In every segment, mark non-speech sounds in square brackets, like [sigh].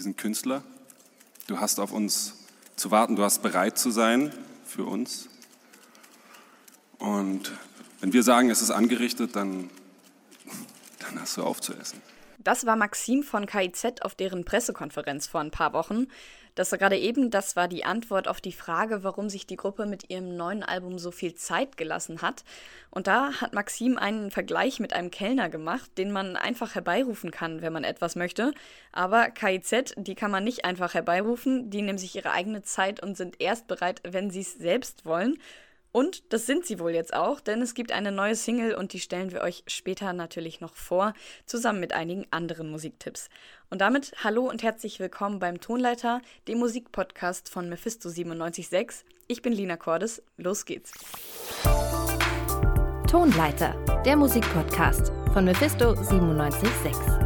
Wir sind Künstler. Du hast auf uns zu warten, du hast bereit zu sein für uns. Und wenn wir sagen, es ist angerichtet, dann, dann hast du aufzuessen. Das war Maxim von KIZ auf deren Pressekonferenz vor ein paar Wochen. Das war gerade eben, das war die Antwort auf die Frage, warum sich die Gruppe mit ihrem neuen Album so viel Zeit gelassen hat. Und da hat Maxim einen Vergleich mit einem Kellner gemacht, den man einfach herbeirufen kann, wenn man etwas möchte. Aber KIZ, die kann man nicht einfach herbeirufen, die nehmen sich ihre eigene Zeit und sind erst bereit, wenn sie es selbst wollen. Und das sind sie wohl jetzt auch, denn es gibt eine neue Single und die stellen wir euch später natürlich noch vor, zusammen mit einigen anderen Musiktipps. Und damit hallo und herzlich willkommen beim Tonleiter, dem Musikpodcast von Mephisto 976. Ich bin Lina Cordes, los geht's. Tonleiter, der Musikpodcast von Mephisto 976.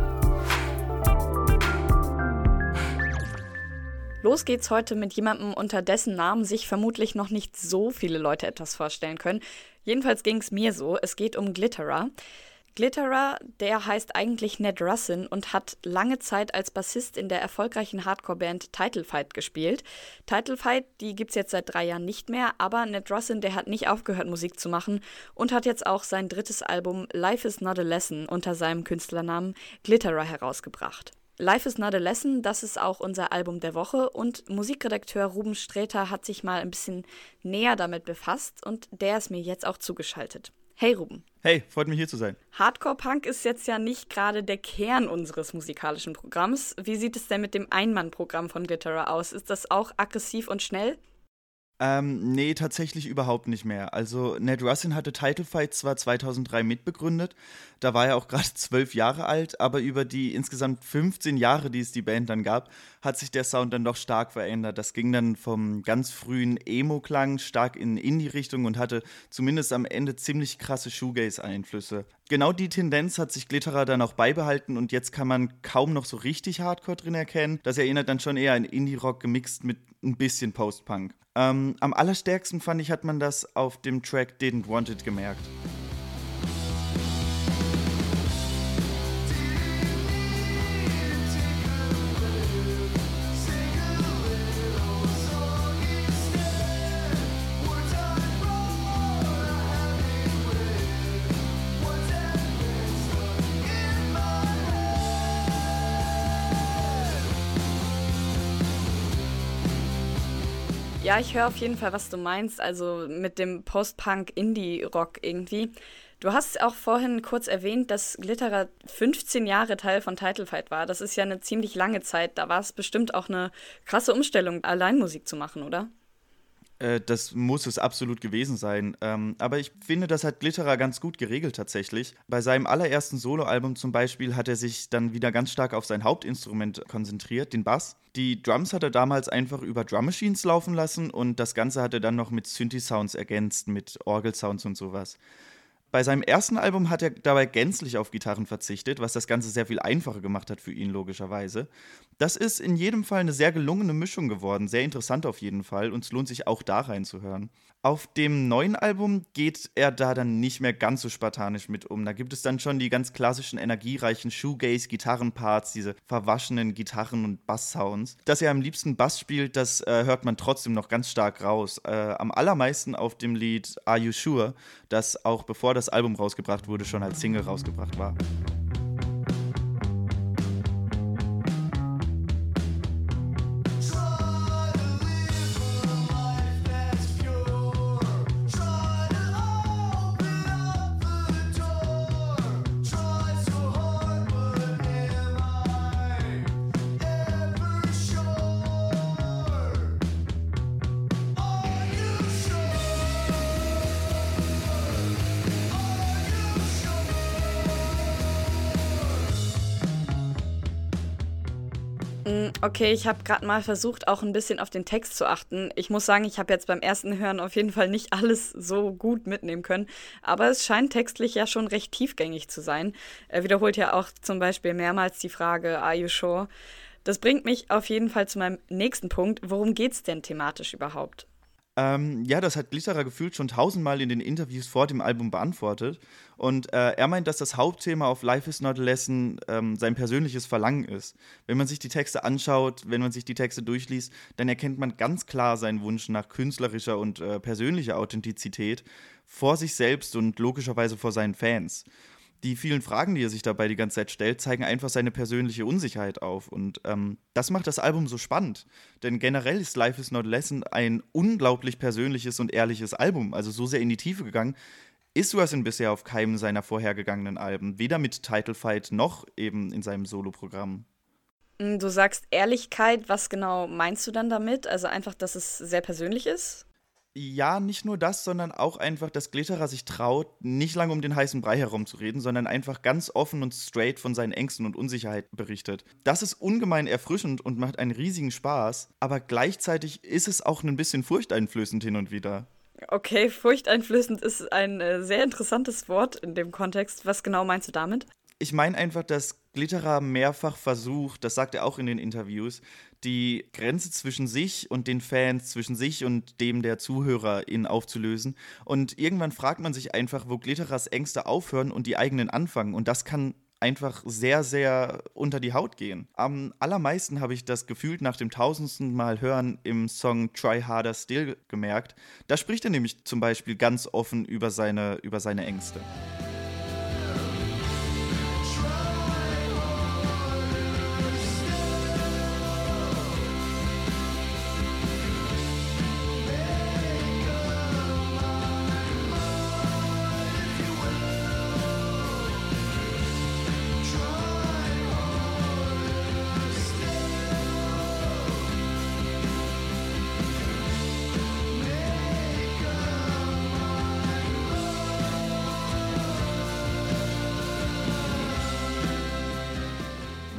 Los geht's heute mit jemandem, unter dessen Namen sich vermutlich noch nicht so viele Leute etwas vorstellen können. Jedenfalls ging es mir so. Es geht um Glitterer. Glitterer, der heißt eigentlich Ned Russin und hat lange Zeit als Bassist in der erfolgreichen Hardcore-Band Title Fight gespielt. Title Fight, die gibt's jetzt seit drei Jahren nicht mehr, aber Ned Russin, der hat nicht aufgehört, Musik zu machen und hat jetzt auch sein drittes Album Life is Not a Lesson unter seinem Künstlernamen Glitterer herausgebracht. Life is Not a Lesson, das ist auch unser Album der Woche und Musikredakteur Ruben Sträter hat sich mal ein bisschen näher damit befasst und der ist mir jetzt auch zugeschaltet. Hey Ruben. Hey, freut mich hier zu sein. Hardcore Punk ist jetzt ja nicht gerade der Kern unseres musikalischen Programms. Wie sieht es denn mit dem Einmannprogramm von Glitterer aus? Ist das auch aggressiv und schnell? Ähm, nee, tatsächlich überhaupt nicht mehr. Also Ned Russin hatte Title Fight zwar 2003 mitbegründet, da war er auch [laughs] gerade zwölf Jahre alt, aber über die insgesamt 15 Jahre, die es die Band dann gab, hat sich der Sound dann doch stark verändert. Das ging dann vom ganz frühen Emo-Klang stark in Indie-Richtung und hatte zumindest am Ende ziemlich krasse Shoegaze-Einflüsse. Genau die Tendenz hat sich Glitterer dann auch beibehalten und jetzt kann man kaum noch so richtig Hardcore drin erkennen. Das erinnert dann schon eher an Indie-Rock gemixt mit ein bisschen Post-Punk. Ähm, am allerstärksten fand ich, hat man das auf dem Track Didn't Want It gemerkt. Ja, ich höre auf jeden Fall, was du meinst, also mit dem Post-Punk-Indie-Rock irgendwie. Du hast auch vorhin kurz erwähnt, dass Glitterer 15 Jahre Teil von Title Fight war. Das ist ja eine ziemlich lange Zeit. Da war es bestimmt auch eine krasse Umstellung, allein Musik zu machen, oder? Äh, das muss es absolut gewesen sein. Ähm, aber ich finde, das hat Glitterer ganz gut geregelt tatsächlich. Bei seinem allerersten Soloalbum zum Beispiel hat er sich dann wieder ganz stark auf sein Hauptinstrument konzentriert, den Bass. Die Drums hat er damals einfach über Drum Machines laufen lassen und das Ganze hat er dann noch mit Synthi-Sounds ergänzt, mit Orgelsounds und sowas. Bei seinem ersten Album hat er dabei gänzlich auf Gitarren verzichtet, was das Ganze sehr viel einfacher gemacht hat für ihn, logischerweise. Das ist in jedem Fall eine sehr gelungene Mischung geworden, sehr interessant auf jeden Fall und es lohnt sich auch da reinzuhören. Auf dem neuen Album geht er da dann nicht mehr ganz so spartanisch mit um. Da gibt es dann schon die ganz klassischen, energiereichen Shoegaze-Gitarrenparts, diese verwaschenen Gitarren- und Bass-Sounds. Dass er am liebsten Bass spielt, das äh, hört man trotzdem noch ganz stark raus. Äh, am allermeisten auf dem Lied Are You Sure, das auch bevor das Album rausgebracht wurde, schon als Single rausgebracht war. Okay, ich habe gerade mal versucht, auch ein bisschen auf den Text zu achten. Ich muss sagen, ich habe jetzt beim ersten Hören auf jeden Fall nicht [laughs] alles so gut mitnehmen können, aber es scheint textlich ja schon recht tiefgängig zu sein. Er wiederholt ja auch zum Beispiel mehrmals die Frage, Are you sure? Das bringt mich auf jeden Fall zu meinem nächsten Punkt. Worum geht es denn thematisch überhaupt? Ähm, ja, das hat Glitterer gefühlt schon tausendmal in den Interviews vor dem Album beantwortet. Und äh, er meint, dass das Hauptthema auf Life is Not a Lesson ähm, sein persönliches Verlangen ist. Wenn man sich die Texte anschaut, wenn man sich die Texte durchliest, dann erkennt man ganz klar seinen Wunsch nach künstlerischer und äh, persönlicher Authentizität vor sich selbst und logischerweise vor seinen Fans die vielen Fragen, die er sich dabei die ganze Zeit stellt, zeigen einfach seine persönliche Unsicherheit auf. Und ähm, das macht das Album so spannend. Denn generell ist Life is Not Lesson ein unglaublich persönliches und ehrliches Album. Also so sehr in die Tiefe gegangen. Ist Russell bisher auf keinem seiner vorhergegangenen Alben. Weder mit Title Fight noch eben in seinem Soloprogramm. Mm, du sagst Ehrlichkeit, was genau meinst du dann damit? Also einfach, dass es sehr persönlich ist? Ja, nicht nur das, sondern auch einfach, dass Glitterer sich traut, nicht lange um den heißen Brei herumzureden, sondern einfach ganz offen und straight von seinen Ängsten und Unsicherheiten berichtet. Das ist ungemein erfrischend und macht einen riesigen Spaß, aber gleichzeitig ist es auch ein bisschen furchteinflößend hin und wieder. Okay, furchteinflößend ist ein äh, sehr interessantes Wort in dem Kontext. Was genau meinst du damit? Ich meine einfach, dass Glitterer mehrfach versucht, das sagt er auch in den Interviews, die Grenze zwischen sich und den Fans, zwischen sich und dem der ZuhörerInnen aufzulösen. Und irgendwann fragt man sich einfach, wo Glitterers Ängste aufhören und die eigenen anfangen. Und das kann einfach sehr, sehr unter die Haut gehen. Am allermeisten habe ich das gefühlt nach dem tausendsten Mal hören im Song Try Harder Still gemerkt. Da spricht er nämlich zum Beispiel ganz offen über seine, über seine Ängste.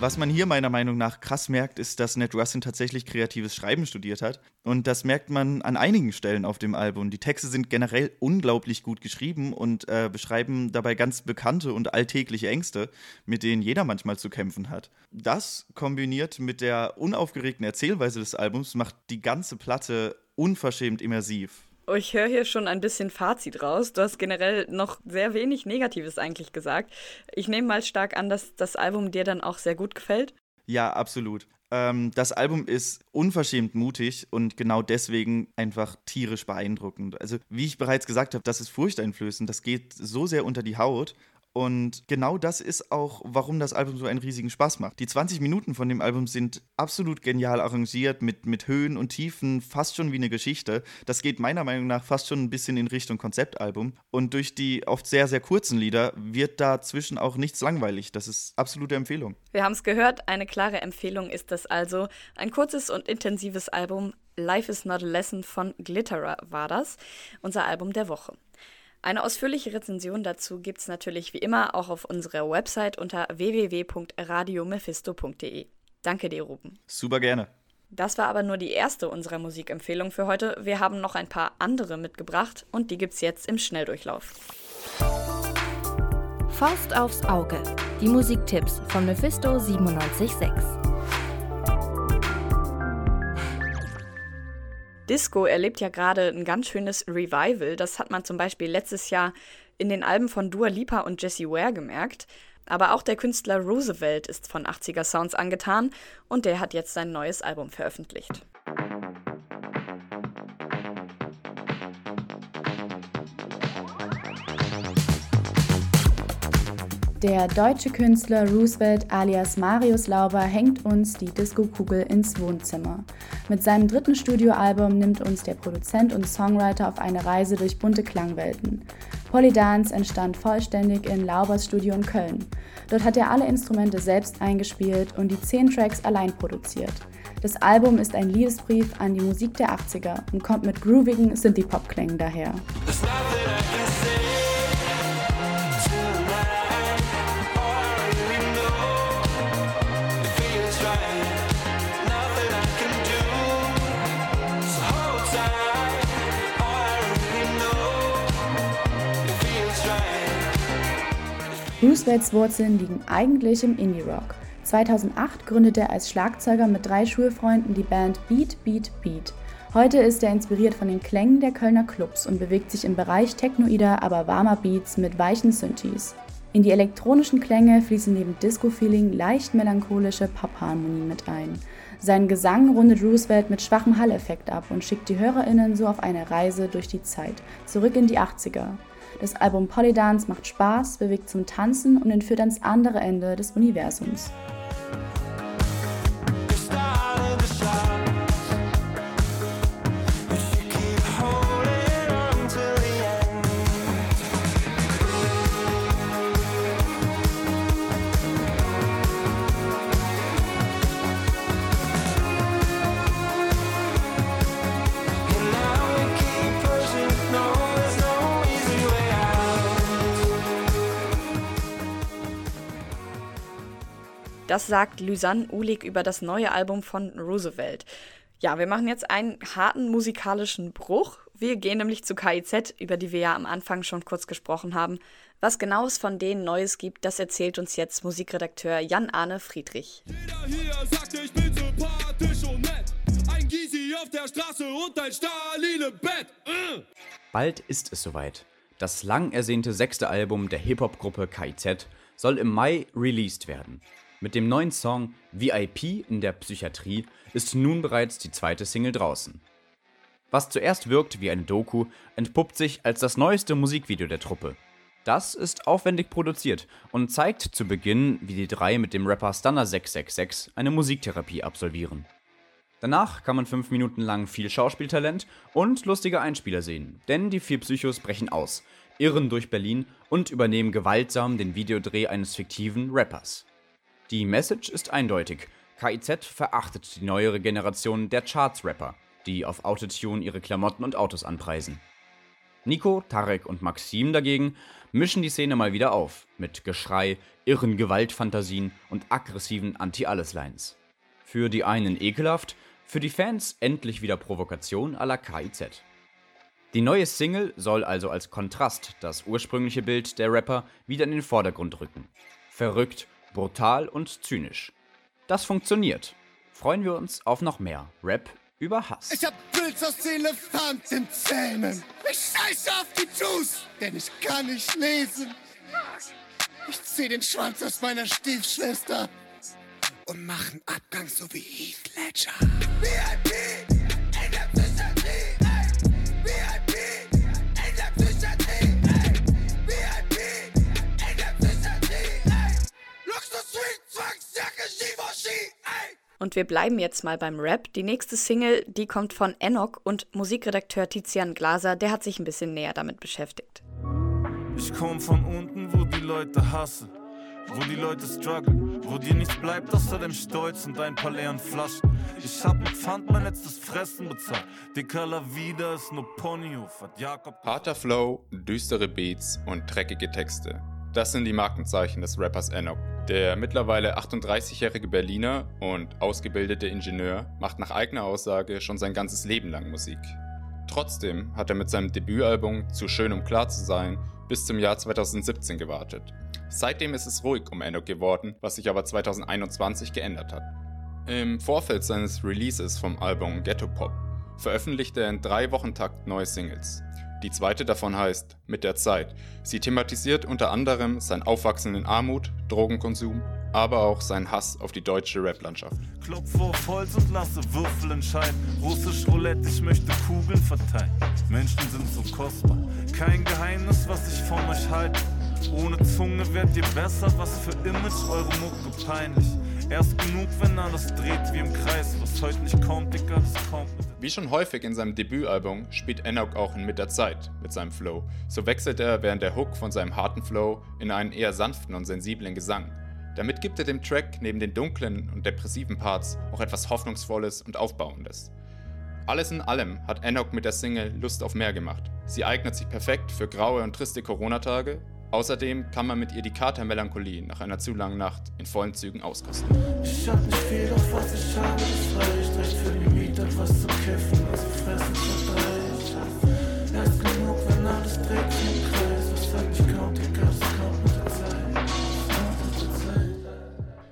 Was man hier meiner Meinung nach krass merkt, ist, dass Ned Russin tatsächlich kreatives Schreiben studiert hat. Und das merkt man an einigen Stellen auf dem Album. Die Texte sind generell unglaublich gut geschrieben und äh, beschreiben dabei ganz bekannte und alltägliche Ängste, mit denen jeder manchmal zu kämpfen hat. Das kombiniert mit der unaufgeregten Erzählweise des Albums macht die ganze Platte unverschämt immersiv. Ich höre hier schon ein bisschen Fazit raus. Du hast generell noch sehr wenig Negatives eigentlich gesagt. Ich nehme mal stark an, dass das Album dir dann auch sehr gut gefällt. Ja, absolut. Ähm, das Album ist unverschämt mutig und genau deswegen einfach tierisch beeindruckend. Also, wie ich bereits gesagt habe, das ist furchteinflößend. Das geht so sehr unter die Haut und genau das ist auch, warum das Album so einen riesigen Spaß macht. Die 20 Minuten von dem Album sind absolut genial arrangiert, mit, mit Höhen und Tiefen, fast schon wie eine Geschichte. Das geht meiner Meinung nach fast schon ein bisschen in Richtung Konzeptalbum. Und durch die oft sehr, sehr kurzen Lieder wird dazwischen auch nichts langweilig. Das ist absolute Empfehlung. Wir haben es gehört, eine klare Empfehlung ist das also. Ein kurzes und intensives Album. Life is Not a Lesson von Glitterer war das, unser Album der Woche. Eine ausführliche Rezension dazu gibt es natürlich wie immer auch auf unserer Website unter www.radiomephisto.de. Danke dir, Ruben. Super gerne. Das war aber nur die erste unserer Musikempfehlungen für heute. Wir haben noch ein paar andere mitgebracht und die gibt's jetzt im Schnelldurchlauf. Faust aufs Auge. Die Musiktipps von Mephisto 976. Disco erlebt ja gerade ein ganz schönes Revival. Das hat man zum Beispiel letztes Jahr in den Alben von Dua Lipa und Jessie Ware gemerkt. Aber auch der Künstler Roosevelt ist von 80er Sounds angetan und der hat jetzt sein neues Album veröffentlicht. Der deutsche Künstler Roosevelt alias Marius Lauber hängt uns die Disco-Kugel ins Wohnzimmer. Mit seinem dritten Studioalbum nimmt uns der Produzent und Songwriter auf eine Reise durch bunte Klangwelten. Polydance entstand vollständig in Laubers Studio in Köln. Dort hat er alle Instrumente selbst eingespielt und die zehn Tracks allein produziert. Das Album ist ein Liebesbrief an die Musik der 80er und kommt mit groovigen Synthie-Pop-Klängen daher. Roosevelts Wurzeln liegen eigentlich im Indie-Rock. 2008 gründete er als Schlagzeuger mit drei Schulfreunden die Band Beat Beat Beat. Heute ist er inspiriert von den Klängen der Kölner Clubs und bewegt sich im Bereich technoider, aber warmer Beats mit weichen Synthes. In die elektronischen Klänge fließen neben Disco-Feeling leicht melancholische Pop-Harmonien mit ein. Sein Gesang rundet Roosevelt mit schwachem Halleffekt ab und schickt die HörerInnen so auf eine Reise durch die Zeit, zurück in die 80er. Das Album Polydance macht Spaß, bewegt zum Tanzen und entführt ans andere Ende des Universums. Das sagt Lysanne Ulig über das neue Album von Roosevelt. Ja, wir machen jetzt einen harten musikalischen Bruch. Wir gehen nämlich zu KIZ, über die wir ja am Anfang schon kurz gesprochen haben. Was genau es von denen Neues gibt, das erzählt uns jetzt Musikredakteur Jan-Arne Friedrich. Jeder hier sagt, ich bin sympathisch und nett. Ein Gysi auf der Straße und ein Stalin im Bett. Äh. Bald ist es soweit. Das lang ersehnte sechste Album der Hip-Hop-Gruppe KIZ soll im Mai released werden. Mit dem neuen Song VIP in der Psychiatrie ist nun bereits die zweite Single draußen. Was zuerst wirkt wie eine Doku, entpuppt sich als das neueste Musikvideo der Truppe. Das ist aufwendig produziert und zeigt zu Beginn, wie die drei mit dem Rapper Stunner 666 eine Musiktherapie absolvieren. Danach kann man fünf Minuten lang viel Schauspieltalent und lustige Einspieler sehen, denn die vier Psychos brechen aus, irren durch Berlin und übernehmen gewaltsam den Videodreh eines fiktiven Rappers. Die Message ist eindeutig. KIZ verachtet die neuere Generation der Charts-Rapper, die auf Autotune ihre Klamotten und Autos anpreisen. Nico, Tarek und Maxim dagegen mischen die Szene mal wieder auf, mit Geschrei, irren Gewaltfantasien und aggressiven Anti-Alles-Lines. Für die einen ekelhaft, für die Fans endlich wieder Provokation à la KIZ. Die neue Single soll also als Kontrast das ursprüngliche Bild der Rapper wieder in den Vordergrund rücken. Verrückt brutal und zynisch. Das funktioniert. Freuen wir uns auf noch mehr Rap über Hass. Ich hab Pilz aus Elefantenzähnen. Ich scheiße auf die Juice, denn ich kann nicht lesen. Ich zieh den Schwanz aus meiner Stiefschwester und mach einen Abgang so wie Heath Ledger. VIP! Und wir bleiben jetzt mal beim Rap. Die nächste Single, die kommt von Enoch und Musikredakteur Tizian Glaser, der hat sich ein bisschen näher damit beschäftigt. Ich komm von unten, wo die Leute hassen, wo die Leute strugglen, wo dir nichts bleibt außer dem Stolz und ein paar leeren Flaschen. Ich hab mit Pfand mein letztes Fressen bezahlt. Dicker La Vida ist nur Ponyhof, hat Jakob. Harter Flow, düstere Beats und dreckige Texte. Das sind die Markenzeichen des Rappers Enoch. Der mittlerweile 38-jährige Berliner und ausgebildete Ingenieur macht nach eigener Aussage schon sein ganzes Leben lang Musik. Trotzdem hat er mit seinem Debütalbum Zu schön um klar zu sein bis zum Jahr 2017 gewartet. Seitdem ist es ruhig um Enoch geworden, was sich aber 2021 geändert hat. Im Vorfeld seines Releases vom Album Ghetto Pop veröffentlichte er in drei Wochen Takt neue Singles. Die zweite davon heißt Mit der Zeit. Sie thematisiert unter anderem sein Aufwachsen in Armut, Drogenkonsum, aber auch seinen Hass auf die deutsche Rap-Landschaft. Klopf auf Holz und lasse Würfel entscheiden. Russisch Roulette, ich möchte Kugeln verteilen. Menschen sind so kostbar. Kein Geheimnis, was ich von euch halte. Ohne Zunge werdet ihr besser, was für Image eure Mucke peinlich. Erst genug, wenn alles dreht wie im Kreis. Was heute nicht kommt, Digga, das kommt Wie schon häufig in seinem Debütalbum spielt Enoch auch in Mit der Zeit mit seinem Flow. So wechselt er während der Hook von seinem harten Flow in einen eher sanften und sensiblen Gesang. Damit gibt er dem Track neben den dunklen und depressiven Parts auch etwas Hoffnungsvolles und Aufbauendes. Alles in allem hat Enoch mit der Single Lust auf mehr gemacht. Sie eignet sich perfekt für graue und triste Corona-Tage Außerdem kann man mit ihr die Katermelancholie nach einer zu langen Nacht in vollen Zügen auskosten. Ich hab nicht viel, doch was ich habe, ist reicht. Recht für die Mieter, was zu kiffen, was zu fressen verdreicht. Erst genug, wenn alles dreht im Kreis. Was sagt ich kaum, die Gas kommt mit der Zeit.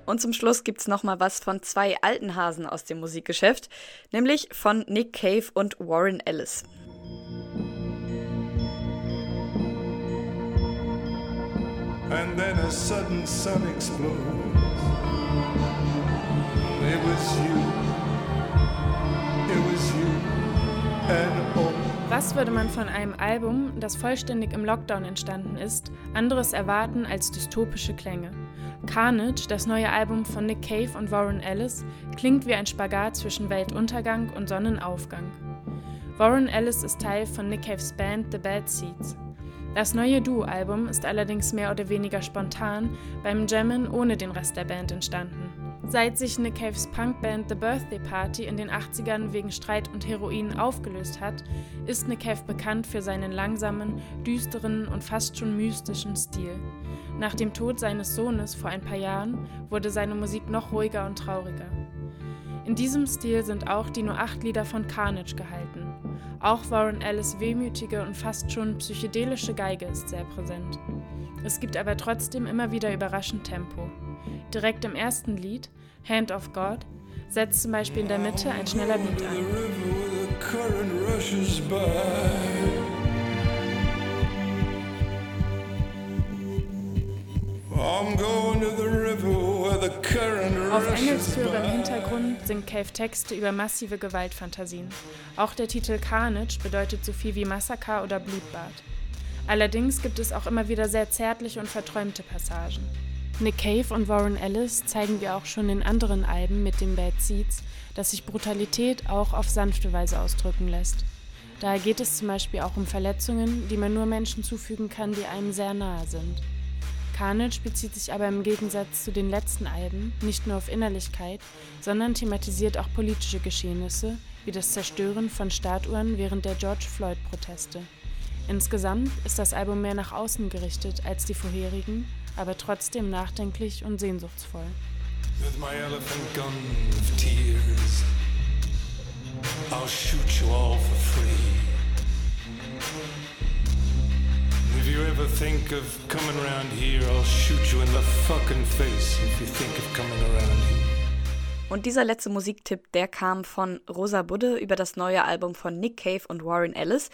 Und zum Schluss gibt's noch mal was von zwei alten Hasen aus dem Musikgeschäft, nämlich von Nick Cave und Warren Ellis. And then a sudden sun explodes. It was you. It was you. And all. Was würde man von einem Album, das vollständig im Lockdown entstanden ist, anderes erwarten als dystopische Klänge? Carnage, das neue Album von Nick Cave und Warren Ellis, klingt wie ein Spagat zwischen Weltuntergang und Sonnenaufgang. Warren Ellis ist Teil von Nick Caves Band The Bad Seeds. Das neue Duo-Album ist allerdings mehr oder weniger spontan beim Jammen ohne den Rest der Band entstanden. Seit sich Nick Caves Punkband The Birthday Party in den 80ern wegen Streit und Heroin aufgelöst hat, ist Nick Cave bekannt für seinen langsamen, düsteren und fast schon mystischen Stil. Nach dem Tod seines Sohnes vor ein paar Jahren wurde seine Musik noch ruhiger und trauriger. In diesem Stil sind auch die nur acht Lieder von Carnage gehalten. Auch Warren Ellis wehmütige und fast schon psychedelische Geige ist sehr präsent. Es gibt aber trotzdem immer wieder überraschend Tempo. Direkt im ersten Lied, Hand of God, setzt zum Beispiel in der Mitte ein schneller Beat ein. Auf Engelsführer im Hintergrund singt Cave Texte über massive Gewaltfantasien. Auch der Titel Carnage bedeutet so viel wie Massaker oder Blutbad. Allerdings gibt es auch immer wieder sehr zärtliche und verträumte Passagen. Nick Cave und Warren Ellis zeigen wir auch schon in anderen Alben mit den Bad Seeds, dass sich Brutalität auch auf sanfte Weise ausdrücken lässt. Daher geht es zum Beispiel auch um Verletzungen, die man nur Menschen zufügen kann, die einem sehr nahe sind. Carnage bezieht sich aber im Gegensatz zu den letzten Alben nicht nur auf Innerlichkeit, sondern thematisiert auch politische Geschehnisse, wie das Zerstören von Statuen während der George Floyd-Proteste. Insgesamt ist das Album mehr nach außen gerichtet als die vorherigen aber trotzdem nachdenklich und sehnsuchtsvoll. With my elephant gun of tears, I'll shoot you all for free. If you ever think of coming around here, I'll shoot you in the fucking face if you think of coming around here. Und dieser letzte Musiktipp, der kam von Rosa Budde über das neue Album von Nick Cave und Warren Ellis.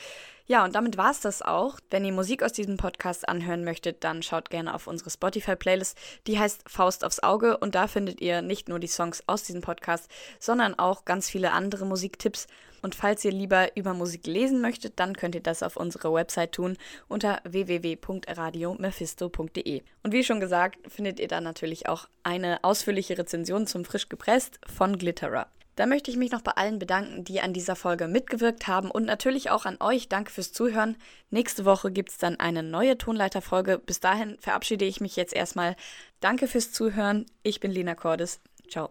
Ja, und damit war es das auch. Wenn ihr Musik aus diesem Podcast anhören möchtet, dann schaut gerne auf unsere Spotify-Playlist. Die heißt Faust aufs Auge und da findet ihr nicht nur die Songs aus diesem Podcast, sondern auch ganz viele andere Musiktipps. Und falls ihr lieber über Musik lesen möchtet, dann könnt ihr das auf unserer Website tun unter www.radiomephisto.de. Und wie schon gesagt, findet ihr dann natürlich auch eine ausführliche Rezension zum Frisch gepresst von Glitterer. Da möchte ich mich noch bei allen bedanken, die an dieser Folge mitgewirkt haben und natürlich auch an euch. Danke fürs Zuhören. Nächste Woche gibt es dann eine neue Tonleiterfolge. Bis dahin verabschiede ich mich jetzt erstmal. Danke fürs Zuhören. Ich bin Lina Cordes. Ciao.